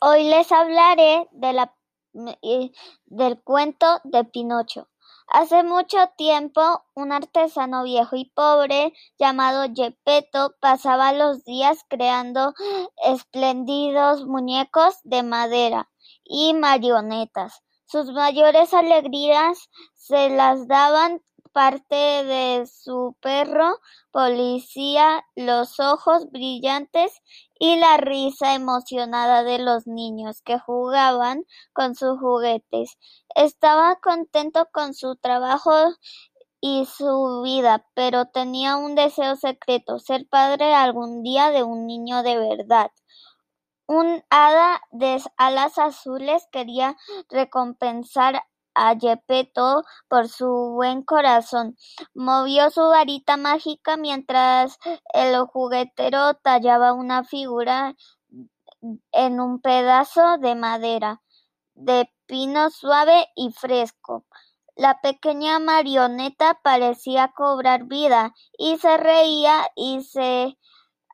Hoy les hablaré de la, del cuento de Pinocho. Hace mucho tiempo, un artesano viejo y pobre llamado Gepetto pasaba los días creando espléndidos muñecos de madera y marionetas. Sus mayores alegrías se las daban parte de su perro policía, los ojos brillantes y la risa emocionada de los niños que jugaban con sus juguetes. Estaba contento con su trabajo y su vida, pero tenía un deseo secreto, ser padre algún día de un niño de verdad. Un hada de alas azules quería recompensar a Gepetto por su buen corazón. Movió su varita mágica mientras el juguetero tallaba una figura en un pedazo de madera de pino suave y fresco. La pequeña marioneta parecía cobrar vida y se reía y se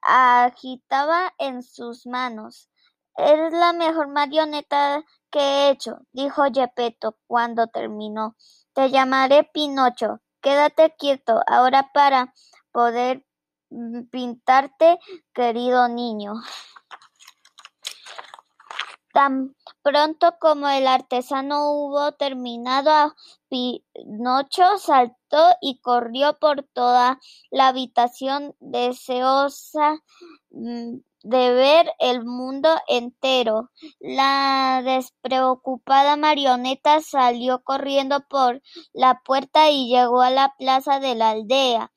agitaba en sus manos. Es la mejor marioneta que he hecho, dijo Gepetto cuando terminó. Te llamaré Pinocho. Quédate quieto ahora para poder pintarte, querido niño. Tan pronto como el artesano hubo terminado, Pinocho saltó y corrió por toda la habitación deseosa de ver el mundo entero. La despreocupada marioneta salió corriendo por la puerta y llegó a la plaza de la aldea.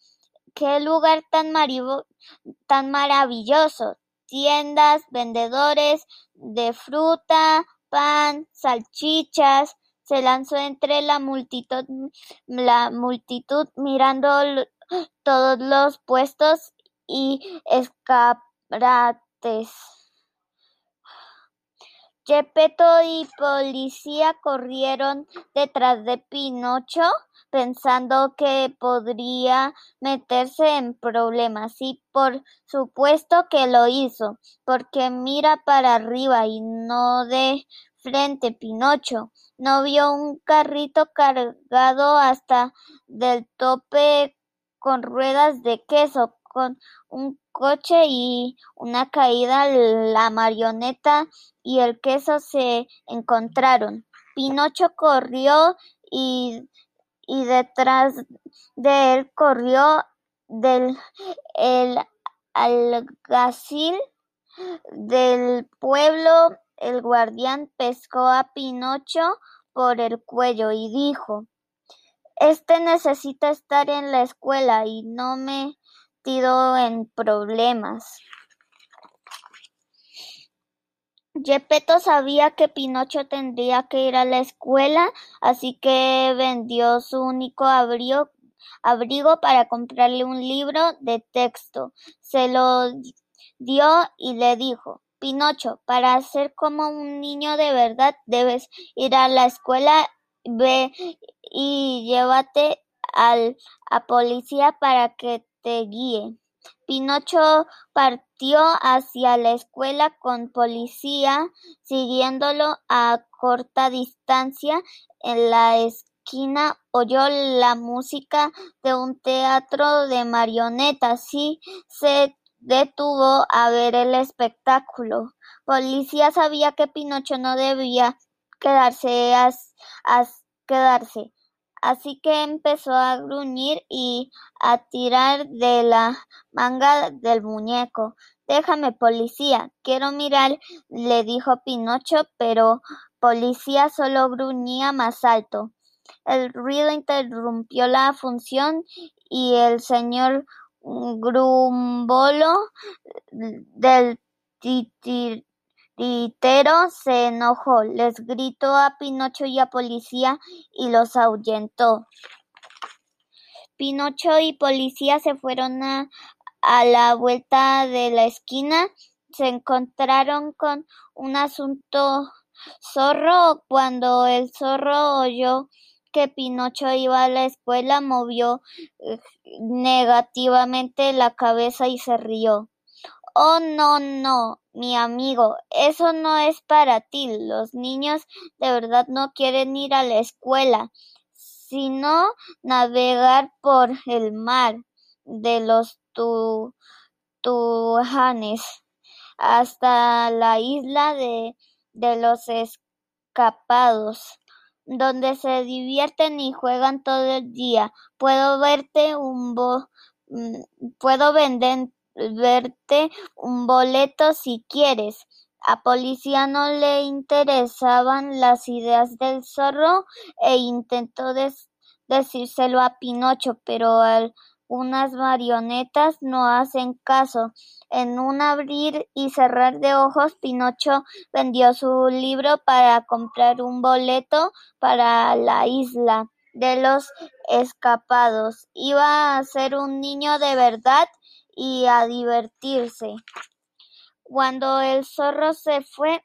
¡Qué lugar tan, tan maravilloso! Tiendas, vendedores de fruta, pan, salchichas. Se lanzó entre la multitud, la multitud mirando todos los puestos y escapó Gepetto y policía corrieron detrás de Pinocho pensando que podría meterse en problemas y por supuesto que lo hizo, porque mira para arriba y no de frente Pinocho. No vio un carrito cargado hasta del tope con ruedas de queso, con un coche y una caída la marioneta y el queso se encontraron. Pinocho corrió y, y detrás de él corrió del el alguacil del pueblo. El guardián pescó a Pinocho por el cuello y dijo Este necesita estar en la escuela y no me en problemas. Gepetto sabía que Pinocho tendría que ir a la escuela, así que vendió su único abrigo, abrigo para comprarle un libro de texto. Se lo dio y le dijo, Pinocho, para ser como un niño de verdad debes ir a la escuela, ve y llévate al, a policía para que Pinocho partió hacia la escuela con policía siguiéndolo a corta distancia. En la esquina oyó la música de un teatro de marionetas y se detuvo a ver el espectáculo. Policía sabía que Pinocho no debía quedarse quedarse Así que empezó a gruñir y a tirar de la manga del muñeco. Déjame, policía, quiero mirar, le dijo Pinocho, pero Policía solo gruñía más alto. El ruido interrumpió la función y el señor Grumbolo del Titero se enojó, les gritó a Pinocho y a Policía y los ahuyentó. Pinocho y Policía se fueron a, a la vuelta de la esquina, se encontraron con un asunto zorro. Cuando el zorro oyó que Pinocho iba a la escuela, movió eh, negativamente la cabeza y se rió. Oh, no, no, mi amigo, eso no es para ti. Los niños de verdad no quieren ir a la escuela, sino navegar por el mar de los Tujanes hasta la isla de, de los escapados donde se divierten y juegan todo el día. Puedo verte un bo mm, puedo vender verte un boleto si quieres. A Policía no le interesaban las ideas del zorro e intentó decírselo a Pinocho, pero algunas marionetas no hacen caso. En un abrir y cerrar de ojos, Pinocho vendió su libro para comprar un boleto para la isla de los escapados. Iba a ser un niño de verdad y a divertirse. Cuando el zorro se fue,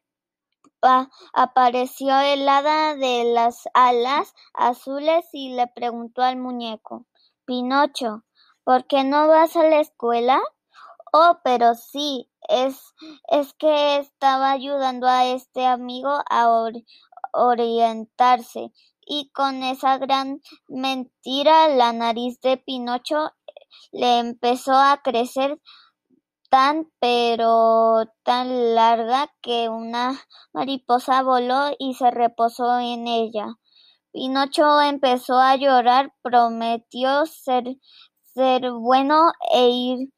apareció el hada de las alas azules y le preguntó al muñeco Pinocho, ¿por qué no vas a la escuela? Oh, pero sí, es, es que estaba ayudando a este amigo a orientarse. Y con esa gran mentira la nariz de Pinocho le empezó a crecer tan pero tan larga que una mariposa voló y se reposó en ella. Pinocho empezó a llorar, prometió ser, ser bueno e ir,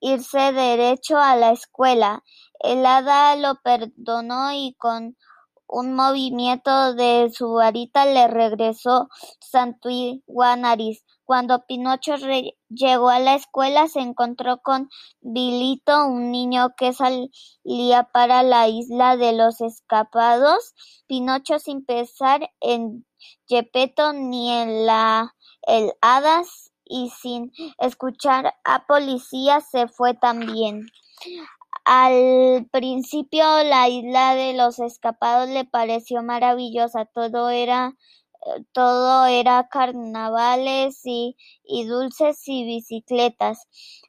irse derecho a la escuela. El hada lo perdonó y con un movimiento de su varita le regresó Santigua Nariz. Cuando Pinocho llegó a la escuela se encontró con Bilito, un niño que salía para la isla de los escapados. Pinocho sin pensar en Gepetto ni en la el hadas y sin escuchar a policía se fue también. Al principio la isla de los escapados le pareció maravillosa, todo era todo era carnavales y, dulces y bicicletas.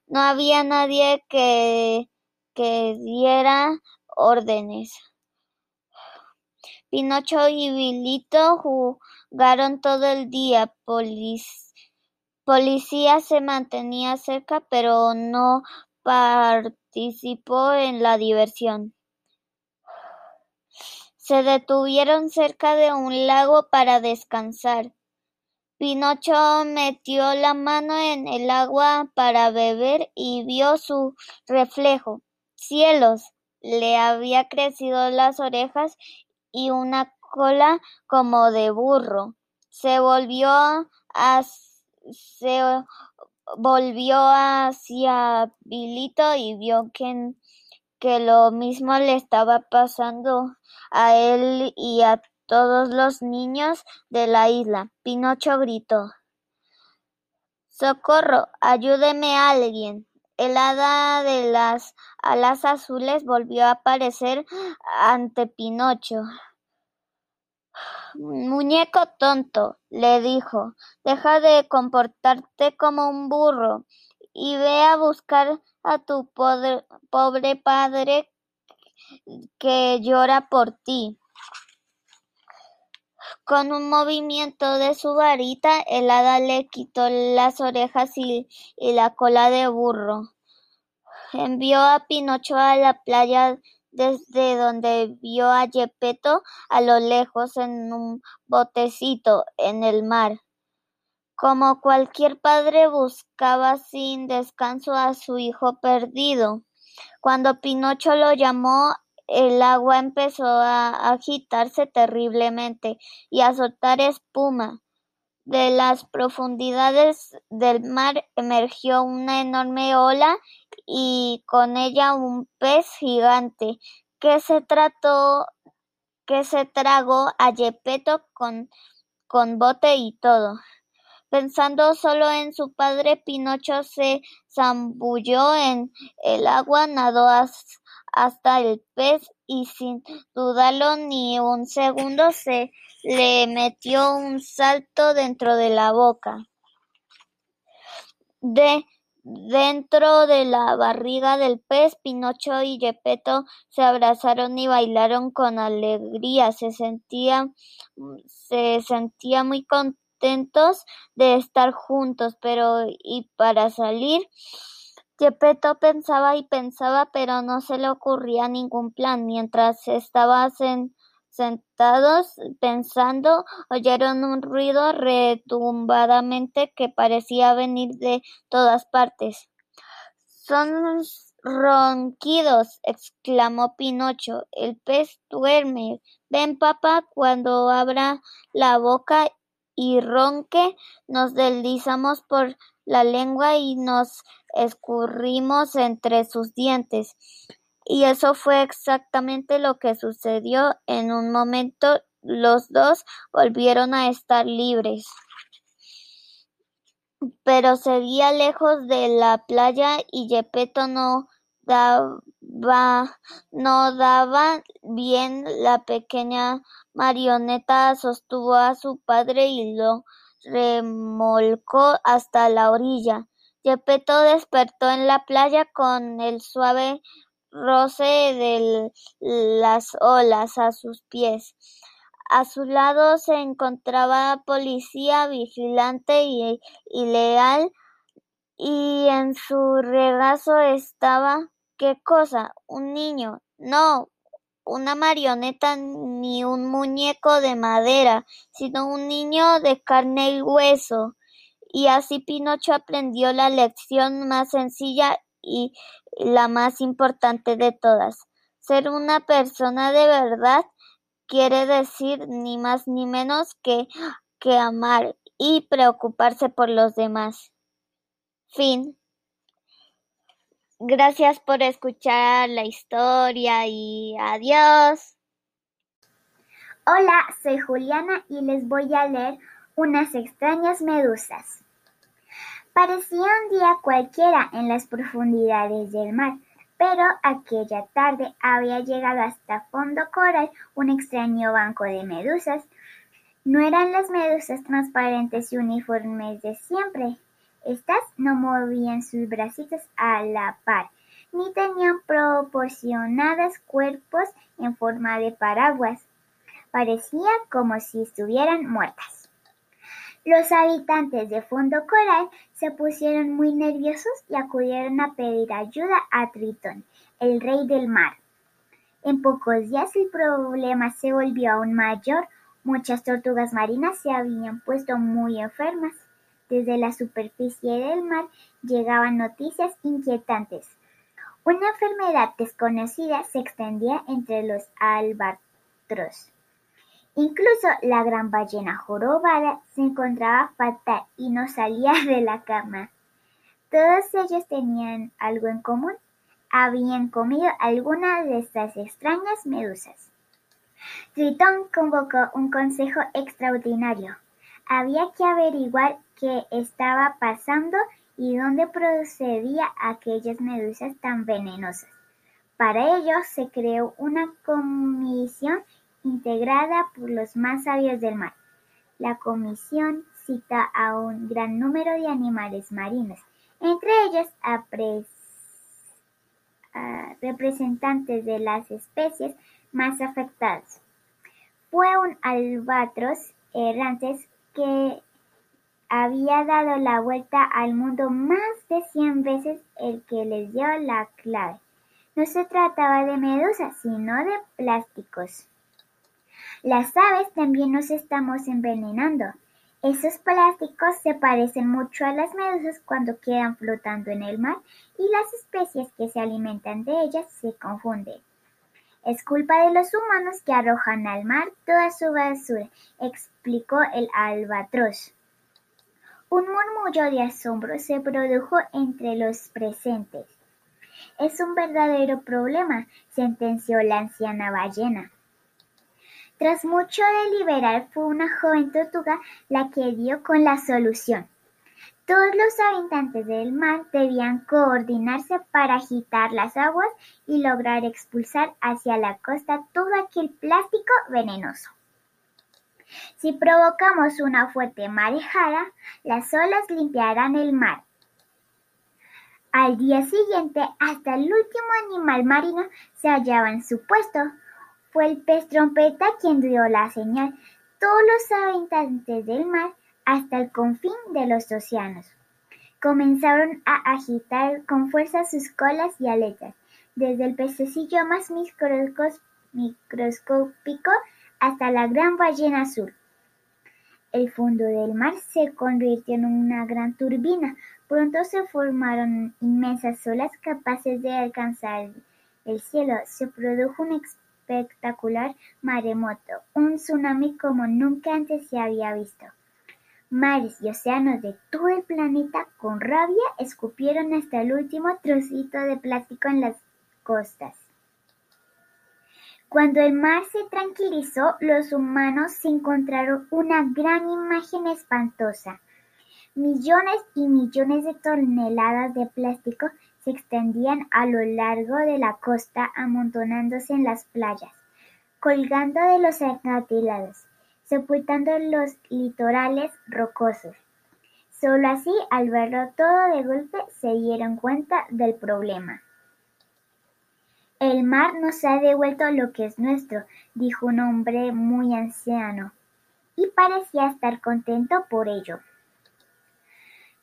No había nadie que, diera órdenes. Pinocho y Bilito jugaron todo el día. policía se mantenía cerca, pero no participó en la diversión. Se detuvieron cerca de un lago para descansar. Pinocho metió la mano en el agua para beber y vio su reflejo. ¡Cielos! Le había crecido las orejas y una cola como de burro. Se volvió a, se hacia Bilito y vio que que lo mismo le estaba pasando a él y a todos los niños de la isla. Pinocho gritó Socorro, ayúdeme alguien. El hada de las alas azules volvió a aparecer ante Pinocho. Muñeco tonto, le dijo, deja de comportarte como un burro y ve a buscar a tu pobre padre que llora por ti. Con un movimiento de su varita, el hada le quitó las orejas y, la cola de burro. Envió a Pinocho a la playa desde donde vio a Gepetto a lo lejos en un botecito en el mar. Como cualquier padre buscaba sin descanso a su hijo perdido. Cuando Pinocho lo llamó, el agua empezó a agitarse terriblemente y a soltar espuma. De las profundidades del mar emergió una enorme ola y con ella un pez gigante que se que se tragó a Gepetto con, con bote y todo. Pensando solo en su padre, Pinocho se zambulló en el agua, nadó hasta el pez y sin dudarlo ni un segundo se le metió un salto dentro de la boca. De, Dentro de la barriga del pez, Pinocho y Gepetto se abrazaron y bailaron con alegría. Se sentían, se sentía muy de estar juntos, pero y para salir, Gepetto pensaba y pensaba, pero no se le ocurría ningún plan. Mientras estaba sentados pensando, oyeron un ruido retumbadamente que parecía venir de todas partes. Son ronquidos, exclamó Pinocho. El pez duerme. Ven, papá, cuando abra la boca y ronque, nos deslizamos por la lengua y nos escurrimos entre sus dientes. Y eso fue exactamente lo que sucedió. En un momento los dos volvieron a estar libres. Pero seguía lejos de la playa y Gepetto no daba, no daba bien. La pequeña marioneta sostuvo a su padre y lo remolcó hasta la orilla. Gepetto despertó en la playa con el suave roce de las olas a sus pies. A su lado se encontraba policía vigilante y, leal, y en su regazo estaba ¿qué cosa? un niño. No, una marioneta ni un muñeco de madera, sino un niño de carne y hueso. Y así Pinocho aprendió la lección más sencilla y la más importante de todas. Ser una persona de verdad quiere decir ni más ni menos que, que amar y preocuparse por los demás. Fin. Gracias por escuchar la historia y adiós. Hola, soy Juliana y les voy a leer unas extrañas medusas. Parecía un día cualquiera en las profundidades del mar, pero aquella tarde había llegado hasta fondo coral un extraño banco de medusas. No eran las medusas transparentes y uniformes de siempre. Estas no movían sus bracitos a la par, ni tenían proporcionados cuerpos en forma de paraguas. Parecía como si estuvieran muertas. Los habitantes de Fondo Coral se pusieron muy nerviosos y acudieron a pedir ayuda a Tritón, el rey del mar. En pocos días el problema se volvió aún mayor. Muchas tortugas marinas se habían puesto muy enfermas. Desde la superficie del mar llegaban noticias inquietantes. Una enfermedad desconocida se extendía entre los albatros. Incluso la gran ballena jorobada se encontraba fatal y no salía de la cama. Todos ellos tenían algo en común. Habían comido alguna de estas extrañas medusas. Tritón convocó un consejo extraordinario. Había que averiguar qué estaba pasando y dónde procedía aquellas medusas tan venenosas. Para ello se creó una comisión integrada por los más sabios del mar. La comisión cita a un gran número de animales marinos, entre ellos a, representantes de las especies más afectadas. Fue un albatros errantes que había dado la vuelta al mundo más de cien veces el que les dio la clave. No se trataba de medusas, sino de plásticos. Las aves también nos estamos envenenando. Esos plásticos se parecen mucho a las medusas cuando quedan flotando en el mar y las especies que se alimentan de ellas se confunden. Es culpa de los humanos que arrojan al mar toda su basura, explicó el albatros. Un murmullo de asombro se produjo entre los presentes. Es un verdadero problema, sentenció la anciana ballena. Tras mucho deliberar, fue una joven tortuga la que dio con la solución. Todos los habitantes del mar debían coordinarse para agitar las aguas y lograr expulsar hacia la costa todo aquel plástico venenoso. Si provocamos una fuerte marejada, las olas limpiarán el mar. Al día siguiente, hasta el último animal marino se hallaba en su puesto. Fue el pez trompeta quien dio la señal. Todos los habitantes del mar, hasta el confín de los océanos, comenzaron a agitar con fuerza sus colas y aletas, desde el pececillo más microscópico hasta la gran ballena azul. El fondo del mar se convirtió en una gran turbina. Pronto se formaron inmensas olas capaces de alcanzar el cielo. Se produjo un espectacular maremoto, un tsunami como nunca antes se había visto. Mares y océanos de todo el planeta con rabia escupieron hasta el último trocito de plástico en las costas. Cuando el mar se tranquilizó, los humanos se encontraron una gran imagen espantosa. Millones y millones de toneladas de plástico se extendían a lo largo de la costa amontonándose en las playas, colgando de los acantilados, sepultando los litorales rocosos. Solo así, al verlo todo de golpe, se dieron cuenta del problema. El mar nos ha devuelto lo que es nuestro, dijo un hombre muy anciano, y parecía estar contento por ello.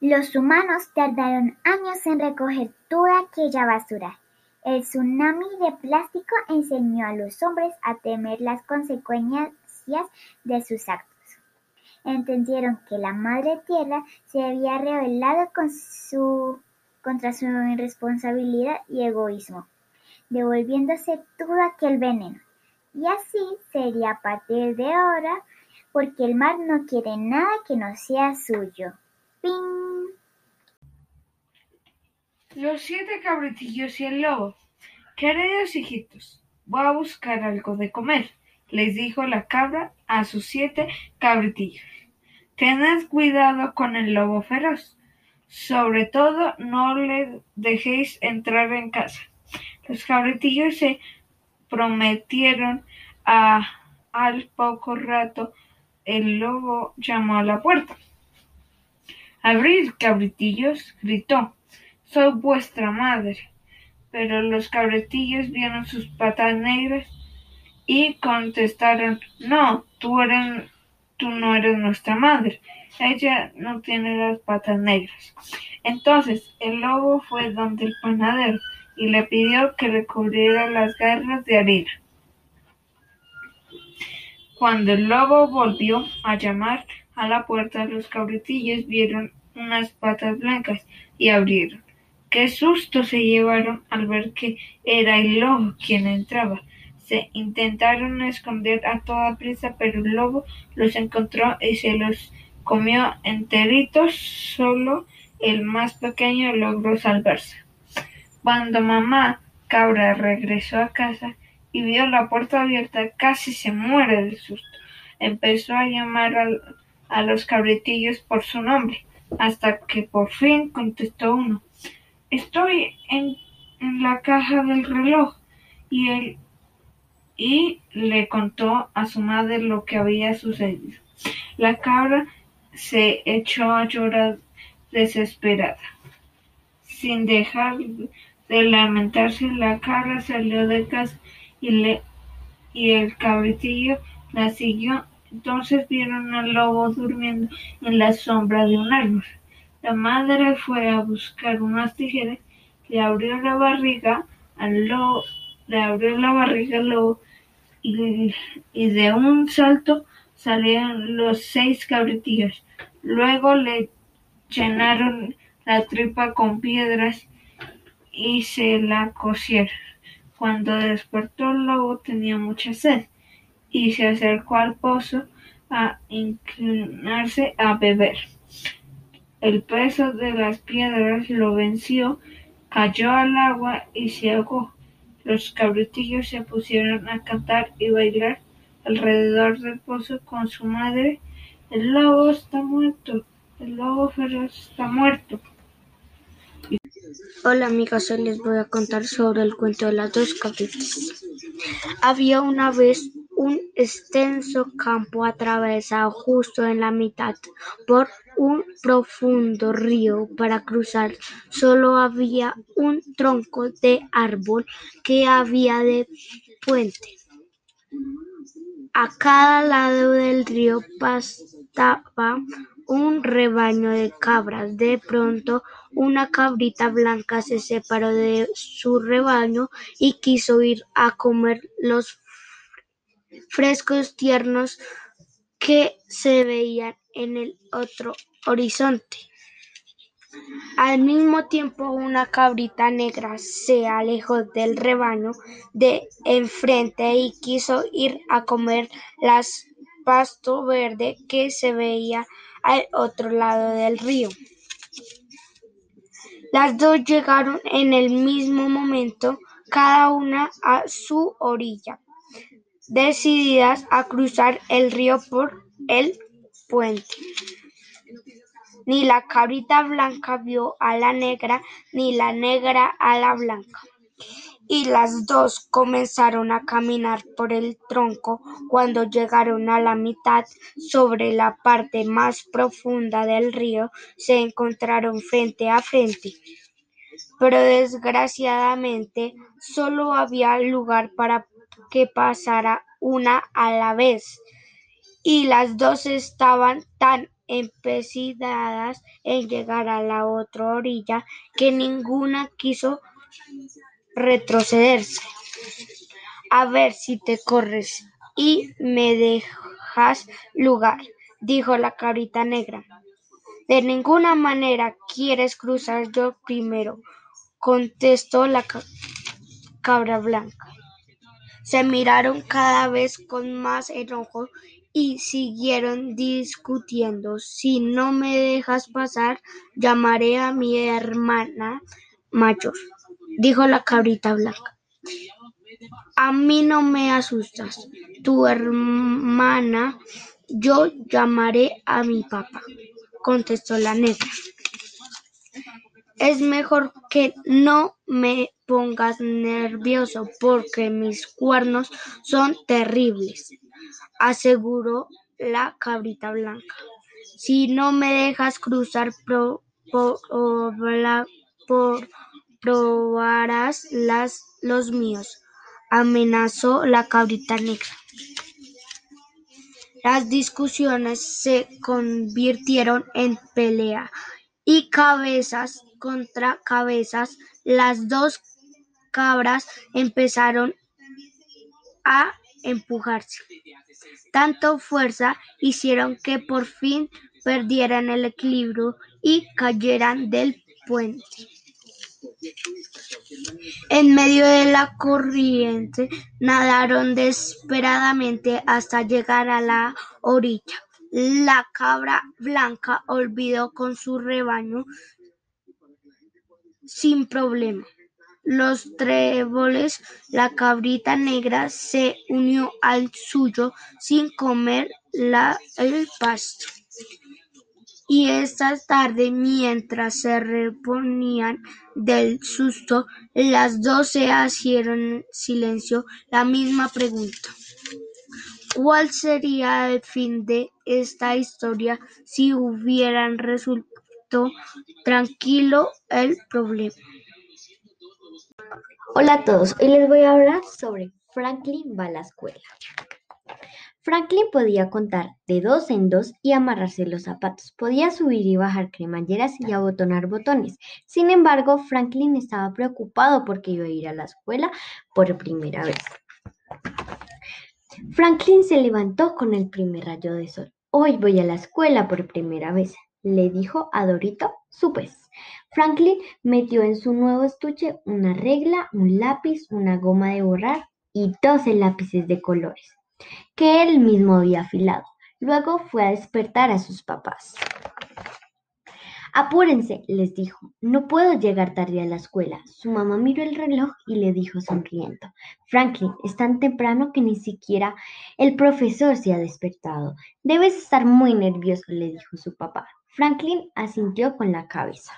Los humanos tardaron años en recoger toda aquella basura. El tsunami de plástico enseñó a los hombres a temer las consecuencias de sus actos. Entendieron que la Madre Tierra se había rebelado contra su irresponsabilidad y egoísmo devolviéndose todo aquel veneno. Y así sería a partir de ahora, porque el mar no quiere nada que no sea suyo. ¡Ping! Los siete cabritillos y el lobo. Queridos hijitos, voy a buscar algo de comer, les dijo la cabra a sus siete cabritillos. Tened cuidado con el lobo feroz. Sobre todo, no le dejéis entrar en casa. Los cabritillos se prometieron a al poco rato el lobo llamó a la puerta. Abrid, cabritillos, gritó, soy vuestra madre. Pero los cabritillos vieron sus patas negras y contestaron, no, tú, eres, tú no eres nuestra madre. Ella no tiene las patas negras. Entonces el lobo fue donde el panadero y le pidió que le cubriera las garras de harina. Cuando el lobo volvió a llamar a la puerta, los cabritillos vieron unas patas blancas y abrieron. Qué susto se llevaron al ver que era el lobo quien entraba. Se intentaron esconder a toda prisa, pero el lobo los encontró y se los comió enteritos. Solo el más pequeño logró salvarse. Cuando mamá cabra regresó a casa y vio la puerta abierta, casi se muere de susto. Empezó a llamar a, los cabritillos por su nombre, hasta que por fin contestó uno. Estoy en, en la caja del reloj. Y él y le contó a su madre lo que había sucedido. La cabra se echó a llorar desesperada, sin dejar de lamentarse, la cabra salió de casa y, le, y el cabritillo la siguió. Entonces vieron al lobo durmiendo en la sombra de un árbol. La madre fue a buscar unas tijeras, le abrió la barriga al lobo, le abrió la barriga al lobo y, de un salto salieron los seis cabritillos. Luego le llenaron la tripa con piedras y se la cosieron. Cuando despertó el lobo tenía mucha sed y se acercó al pozo a inclinarse a beber. El peso de las piedras lo venció, cayó al agua y se ahogó. Los cabritillos se pusieron a cantar y bailar alrededor del pozo con su madre. El lobo está muerto, el lobo feroz está muerto. Hola amigas, hoy les voy a contar sobre el cuento de las dos cabritas. Había una vez un extenso campo atravesado justo en la mitad por un profundo río para cruzar solo había un tronco de árbol que había de puente. A cada lado del río pastaba un rebaño de cabras. De pronto una cabrita blanca se separó de su rebaño y quiso ir a comer los frescos tiernos que se veían en el otro horizonte. Al mismo tiempo una cabrita negra se alejó del rebaño de enfrente y quiso ir a comer las pasto verde que se veía al otro lado del río. Las dos llegaron en el mismo momento, cada una a su orilla, decididas a cruzar el río por el puente. Ni la cabrita blanca vio a la negra, ni la negra a la blanca y las dos comenzaron a caminar por el tronco. Cuando llegaron a la mitad, sobre la parte más profunda del río, se encontraron frente a frente. Pero desgraciadamente solo había lugar para que pasara una a la vez, y las dos estaban tan empecinadas en llegar a la otra orilla que ninguna quiso retrocederse. A ver si te corres y me dejas lugar, dijo la cabrita negra. De ninguna manera quieres cruzar yo primero, contestó la cabra blanca. Se miraron cada vez con más enojo y siguieron discutiendo. Si no me dejas pasar, llamaré a mi hermana mayor dijo la cabrita blanca. A mí no me asustas, tu hermana, yo llamaré a mi papá, contestó la negra. Es mejor que no me pongas nervioso porque mis cuernos son terribles, aseguró la cabrita blanca. Si no me dejas cruzar por, por probarás las, los míos, amenazó la cabrita negra. Las discusiones se convirtieron en pelea y cabezas contra cabezas. Las dos cabras empezaron a empujarse. Tanto fuerza hicieron que por fin perdieran el equilibrio y cayeran del puente. En medio de la corriente nadaron desesperadamente hasta llegar a la orilla. La cabra blanca olvidó con su rebaño sin problema los tréboles, la cabrita negra se unió al suyo sin comer el pasto. Y esta tarde, mientras se reponían del susto, las dos se hicieron silencio la misma pregunta. ¿Cuál sería el fin de esta historia si hubieran resuelto tranquilo el problema? Hola a todos, hoy les voy a hablar sobre Franklin va a la escuela. Franklin podía contar de dos en dos y amarrarse los zapatos. Podía subir y bajar cremalleras y abotonar botones. Sin embargo, Franklin estaba preocupado porque iba a ir a la escuela por primera vez. Franklin se levantó con el primer rayo de sol. Hoy voy a la escuela por primera vez, le dijo a Dorito, su pez. Franklin metió en su nuevo estuche una regla, un lápiz, una goma de borrar y doce lápices de colores que él mismo había afilado. Luego fue a despertar a sus papás. Apúrense, les dijo. No puedo llegar tarde a la escuela. Su mamá miró el reloj y le dijo sonriendo. Franklin, es tan temprano que ni siquiera el profesor se ha despertado. Debes estar muy nervioso, le dijo su papá. Franklin asintió con la cabeza.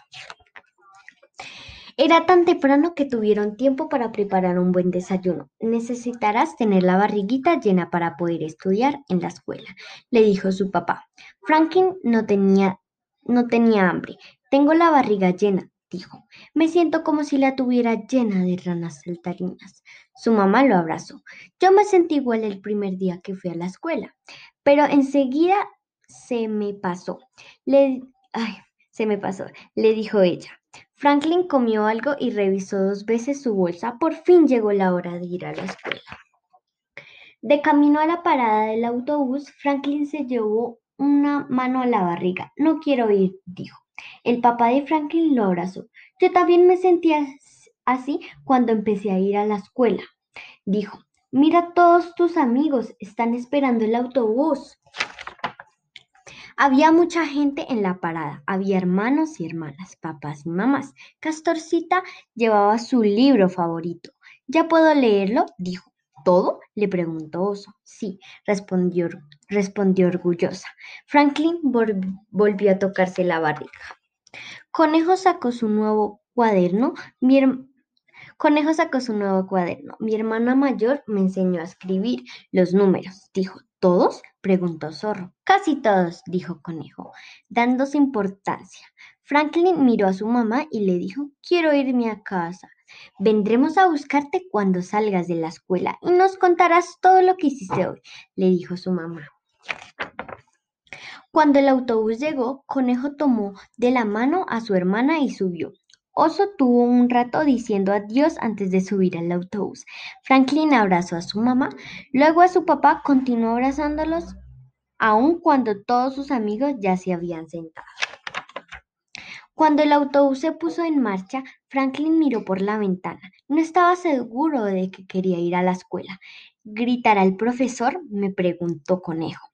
Era tan temprano que tuvieron tiempo para preparar un buen desayuno. Necesitarás tener la barriguita llena para poder estudiar en la escuela, le dijo su papá. Franklin no tenía no tenía hambre. Tengo la barriga llena, dijo. Me siento como si la tuviera llena de ranas saltarinas. Su mamá lo abrazó. Yo me sentí igual el primer día que fui a la escuela, pero enseguida se me pasó. Le, ay, se me pasó, le dijo ella. Franklin comió algo y revisó dos veces su bolsa. Por fin llegó la hora de ir a la escuela. De camino a la parada del autobús, Franklin se llevó una mano a la barriga. No quiero ir, dijo. El papá de Franklin lo abrazó. Yo también me sentía así cuando empecé a ir a la escuela, dijo. Mira, todos tus amigos están esperando el autobús. Había mucha gente en la parada, había hermanos y hermanas, papás y mamás. Castorcita llevaba su libro favorito. ¿Ya puedo leerlo? dijo. ¿Todo? le preguntó Oso. Sí, respondió, respondió orgullosa. Franklin volvió a tocarse la barriga. Conejo sacó su nuevo cuaderno. Mi Conejo sacó su nuevo cuaderno. Mi hermana mayor me enseñó a escribir los números, dijo. ¿Todos? preguntó Zorro. Casi todos, dijo Conejo, dándose importancia. Franklin miró a su mamá y le dijo, quiero irme a casa. Vendremos a buscarte cuando salgas de la escuela y nos contarás todo lo que hiciste hoy, le dijo su mamá. Cuando el autobús llegó, Conejo tomó de la mano a su hermana y subió. Oso tuvo un rato diciendo adiós antes de subir al autobús. Franklin abrazó a su mamá, luego a su papá continuó abrazándolos, aun cuando todos sus amigos ya se habían sentado. Cuando el autobús se puso en marcha, Franklin miró por la ventana. No estaba seguro de que quería ir a la escuela. ¿Gritará el profesor? me preguntó Conejo.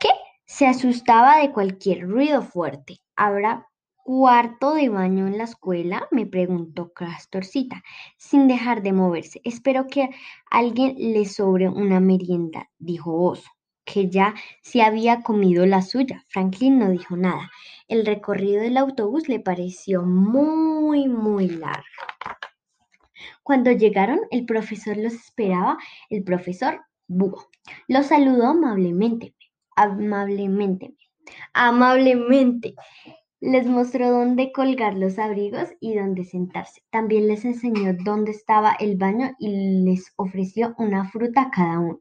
¿Qué? Se asustaba de cualquier ruido fuerte. ¿Habrá ¿Cuarto de baño en la escuela? me preguntó Castorcita, sin dejar de moverse. Espero que alguien le sobre una merienda, dijo Oso, que ya se había comido la suya. Franklin no dijo nada. El recorrido del autobús le pareció muy, muy largo. Cuando llegaron, el profesor los esperaba, el profesor Búho. Los saludó amablemente, amablemente, amablemente. Les mostró dónde colgar los abrigos y dónde sentarse. También les enseñó dónde estaba el baño y les ofreció una fruta a cada uno.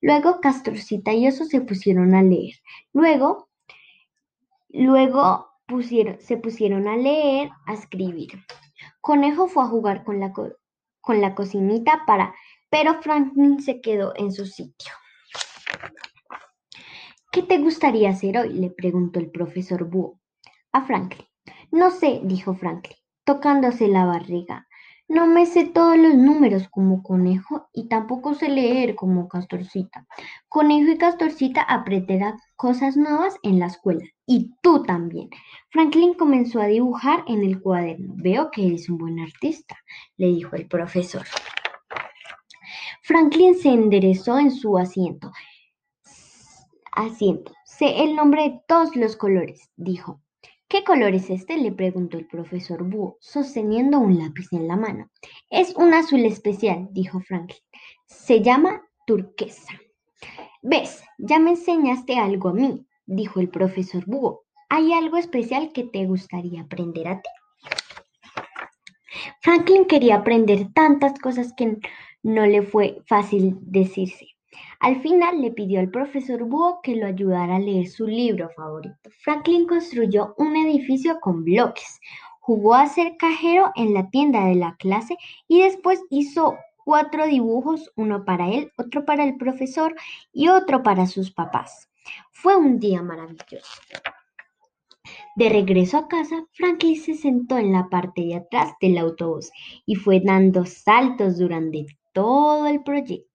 Luego Castorcita y Oso se pusieron a leer. Luego, luego se pusieron a leer, a escribir. Conejo fue a jugar con la, con la cocinita para, pero Franklin se quedó en su sitio. ¿Qué te gustaría hacer hoy? le preguntó el profesor Búho a Franklin. No sé, dijo Franklin, tocándose la barriga. No me sé todos los números como conejo y tampoco sé leer como castorcita. Conejo y castorcita aprenderán cosas nuevas en la escuela. Y tú también. Franklin comenzó a dibujar en el cuaderno. Veo que eres un buen artista, le dijo el profesor. Franklin se enderezó en su asiento. Asiento. Sé el nombre de todos los colores, dijo. ¿Qué color es este? le preguntó el profesor Búho, sosteniendo un lápiz en la mano. Es un azul especial, dijo Franklin. Se llama turquesa. ¿Ves? Ya me enseñaste algo a mí, dijo el profesor Búho. ¿Hay algo especial que te gustaría aprender a ti? Franklin quería aprender tantas cosas que no le fue fácil decirse. Al final le pidió al profesor Búho que lo ayudara a leer su libro favorito. Franklin construyó un edificio con bloques, jugó a ser cajero en la tienda de la clase y después hizo cuatro dibujos, uno para él, otro para el profesor y otro para sus papás. Fue un día maravilloso. De regreso a casa, Franklin se sentó en la parte de atrás del autobús y fue dando saltos durante todo el proyecto.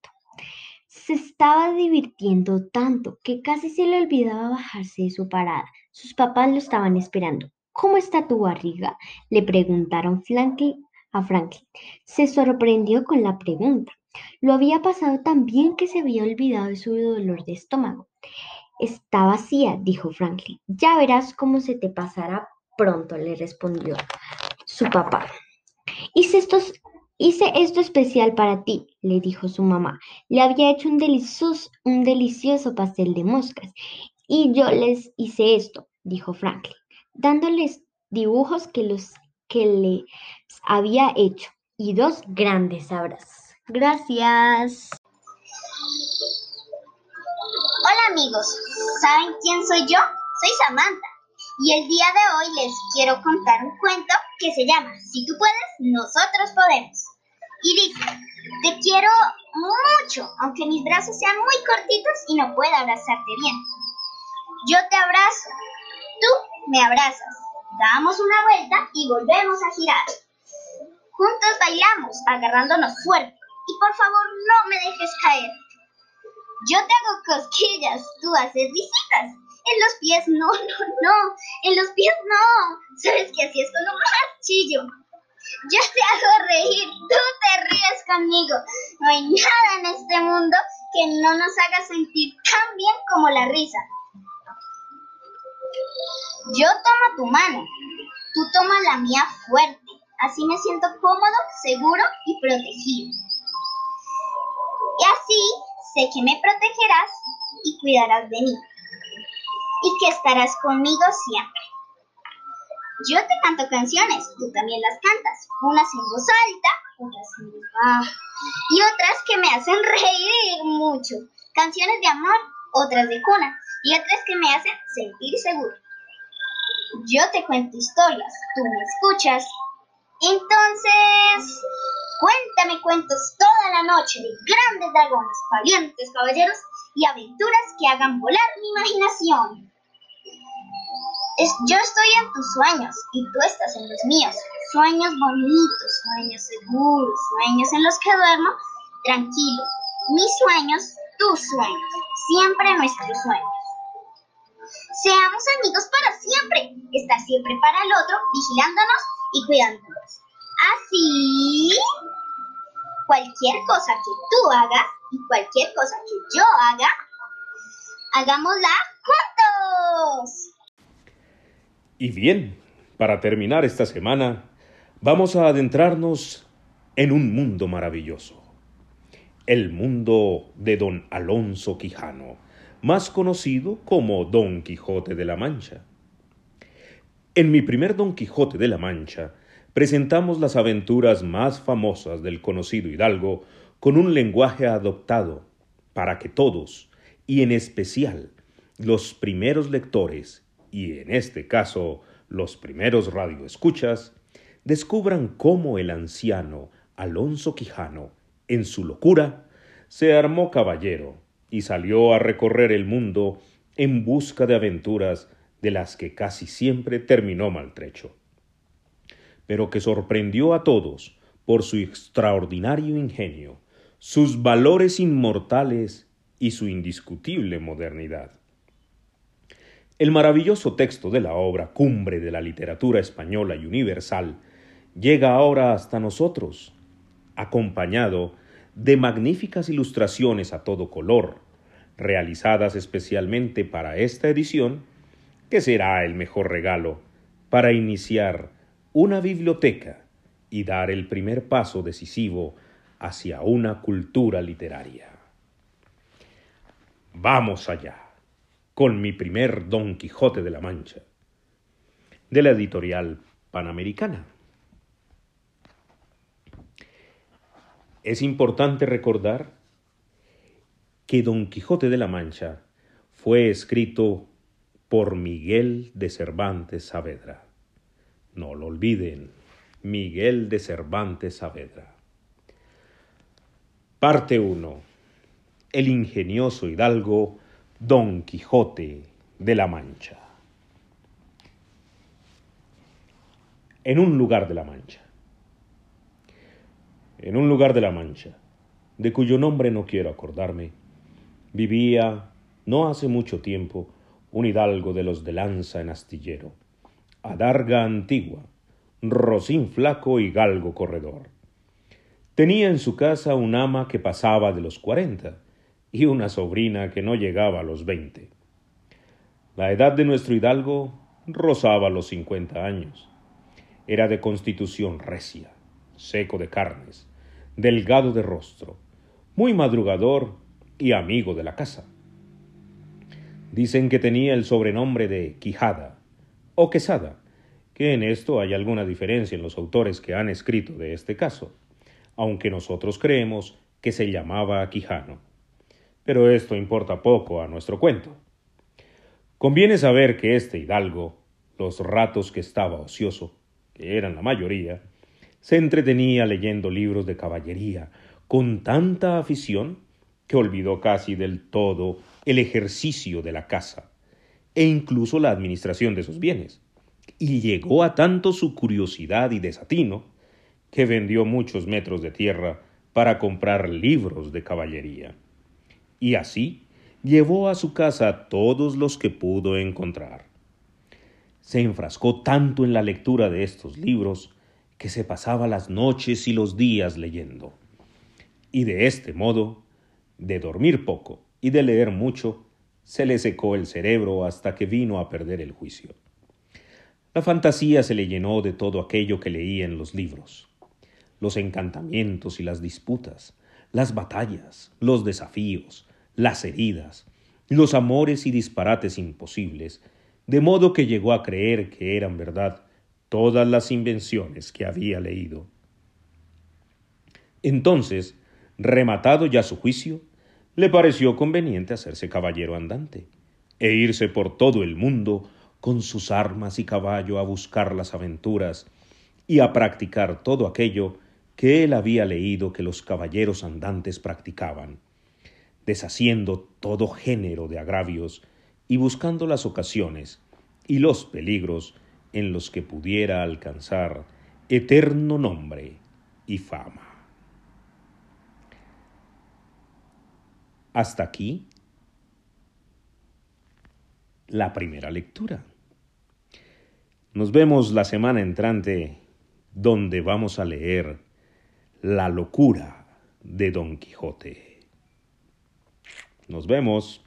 Se estaba divirtiendo tanto que casi se le olvidaba bajarse de su parada. Sus papás lo estaban esperando. ¿Cómo está tu barriga? le preguntaron a Franklin. Se sorprendió con la pregunta. Lo había pasado tan bien que se había olvidado de su dolor de estómago. Está vacía, dijo Franklin. Ya verás cómo se te pasará pronto, le respondió su papá. Hice estos Hice esto especial para ti, le dijo su mamá. Le había hecho un delicioso, pastel de moscas. Y yo les hice esto, dijo Franklin. dándoles dibujos que, los, que les había hecho y dos grandes abrazos. Gracias. Hola amigos, ¿saben quién soy yo? Soy Samantha y el día de hoy les quiero contar un cuento que se llama Si tú puedes, nosotros podemos. Y dice, te quiero mucho, aunque mis brazos sean muy cortitos y no pueda abrazarte bien. Yo te abrazo, tú me abrazas, damos una vuelta y volvemos a girar. Juntos bailamos, agarrándonos fuerte, y por favor no me dejes caer. Yo te hago cosquillas, tú haces visitas. En los pies no, no, no, en los pies no. ¿Sabes que así es lo más chillo? Yo te hago reír, tú te ríes conmigo. No hay nada en este mundo que no nos haga sentir tan bien como la risa. Yo tomo tu mano, tú tomas la mía fuerte. Así me siento cómodo, seguro y protegido. Y así sé que me protegerás y cuidarás de mí. Y que estarás conmigo siempre. Yo te canto canciones, tú también las cantas, unas en voz alta, otras en voz baja, y otras que me hacen reír mucho. Canciones de amor, otras de cuna, y otras que me hacen sentir seguro. Yo te cuento historias, tú me escuchas. Entonces, cuéntame cuentos toda la noche de grandes dragones, valientes caballeros y aventuras que hagan volar mi imaginación yo estoy en tus sueños y tú estás en los míos. Sueños bonitos, sueños seguros, sueños en los que duermo tranquilo. Mis sueños, tus sueños, siempre nuestros sueños. Seamos amigos para siempre, estar siempre para el otro, vigilándonos y cuidándonos. Así, cualquier cosa que tú hagas y cualquier cosa que yo haga, hagámosla juntos. Y bien, para terminar esta semana, vamos a adentrarnos en un mundo maravilloso. El mundo de don Alonso Quijano, más conocido como Don Quijote de la Mancha. En mi primer Don Quijote de la Mancha, presentamos las aventuras más famosas del conocido Hidalgo con un lenguaje adoptado para que todos, y en especial los primeros lectores y en este caso los primeros radioescuchas, descubran cómo el anciano Alonso Quijano, en su locura, se armó caballero y salió a recorrer el mundo en busca de aventuras de las que casi siempre terminó maltrecho, pero que sorprendió a todos por su extraordinario ingenio, sus valores inmortales y su indiscutible modernidad. El maravilloso texto de la obra cumbre de la literatura española y universal llega ahora hasta nosotros, acompañado de magníficas ilustraciones a todo color, realizadas especialmente para esta edición, que será el mejor regalo para iniciar una biblioteca y dar el primer paso decisivo hacia una cultura literaria. Vamos allá con mi primer Don Quijote de la Mancha, de la editorial Panamericana. Es importante recordar que Don Quijote de la Mancha fue escrito por Miguel de Cervantes Saavedra. No lo olviden, Miguel de Cervantes Saavedra. Parte 1. El ingenioso hidalgo Don Quijote de la Mancha. En un lugar de la Mancha. En un lugar de la Mancha, de cuyo nombre no quiero acordarme, vivía, no hace mucho tiempo, un hidalgo de los de lanza en astillero, adarga antigua, rocín flaco y galgo corredor. Tenía en su casa un ama que pasaba de los cuarenta, y una sobrina que no llegaba a los veinte. La edad de nuestro hidalgo rozaba los cincuenta años. Era de constitución recia, seco de carnes, delgado de rostro, muy madrugador y amigo de la casa. Dicen que tenía el sobrenombre de Quijada o Quesada, que en esto hay alguna diferencia en los autores que han escrito de este caso, aunque nosotros creemos que se llamaba Quijano. Pero esto importa poco a nuestro cuento. Conviene saber que este hidalgo, los ratos que estaba ocioso, que eran la mayoría, se entretenía leyendo libros de caballería con tanta afición que olvidó casi del todo el ejercicio de la casa e incluso la administración de sus bienes. Y llegó a tanto su curiosidad y desatino que vendió muchos metros de tierra para comprar libros de caballería. Y así llevó a su casa todos los que pudo encontrar. Se enfrascó tanto en la lectura de estos libros que se pasaba las noches y los días leyendo. Y de este modo, de dormir poco y de leer mucho, se le secó el cerebro hasta que vino a perder el juicio. La fantasía se le llenó de todo aquello que leía en los libros, los encantamientos y las disputas, las batallas, los desafíos, las heridas, los amores y disparates imposibles, de modo que llegó a creer que eran verdad todas las invenciones que había leído. Entonces, rematado ya su juicio, le pareció conveniente hacerse caballero andante e irse por todo el mundo con sus armas y caballo a buscar las aventuras y a practicar todo aquello que él había leído que los caballeros andantes practicaban, deshaciendo todo género de agravios y buscando las ocasiones y los peligros en los que pudiera alcanzar eterno nombre y fama. Hasta aquí la primera lectura. Nos vemos la semana entrante donde vamos a leer La locura de Don Quijote. Nos vemos.